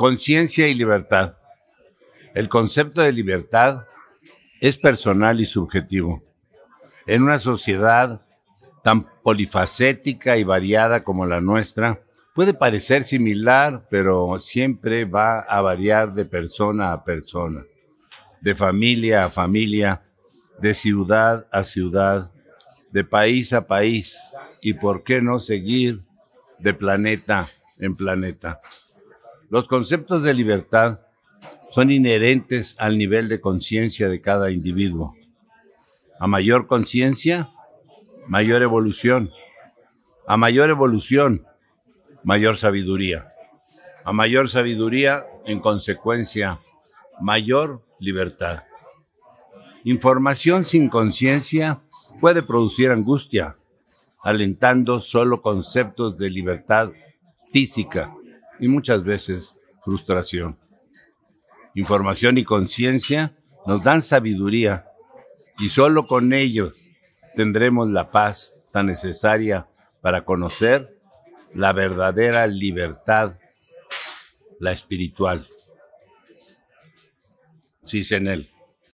Conciencia y libertad. El concepto de libertad es personal y subjetivo. En una sociedad tan polifacética y variada como la nuestra, puede parecer similar, pero siempre va a variar de persona a persona, de familia a familia, de ciudad a ciudad, de país a país y, por qué no seguir, de planeta en planeta. Los conceptos de libertad son inherentes al nivel de conciencia de cada individuo. A mayor conciencia, mayor evolución. A mayor evolución, mayor sabiduría. A mayor sabiduría, en consecuencia, mayor libertad. Información sin conciencia puede producir angustia, alentando solo conceptos de libertad física y muchas veces frustración. Información y conciencia nos dan sabiduría y solo con ellos tendremos la paz tan necesaria para conocer la verdadera libertad, la espiritual. Sí, en él.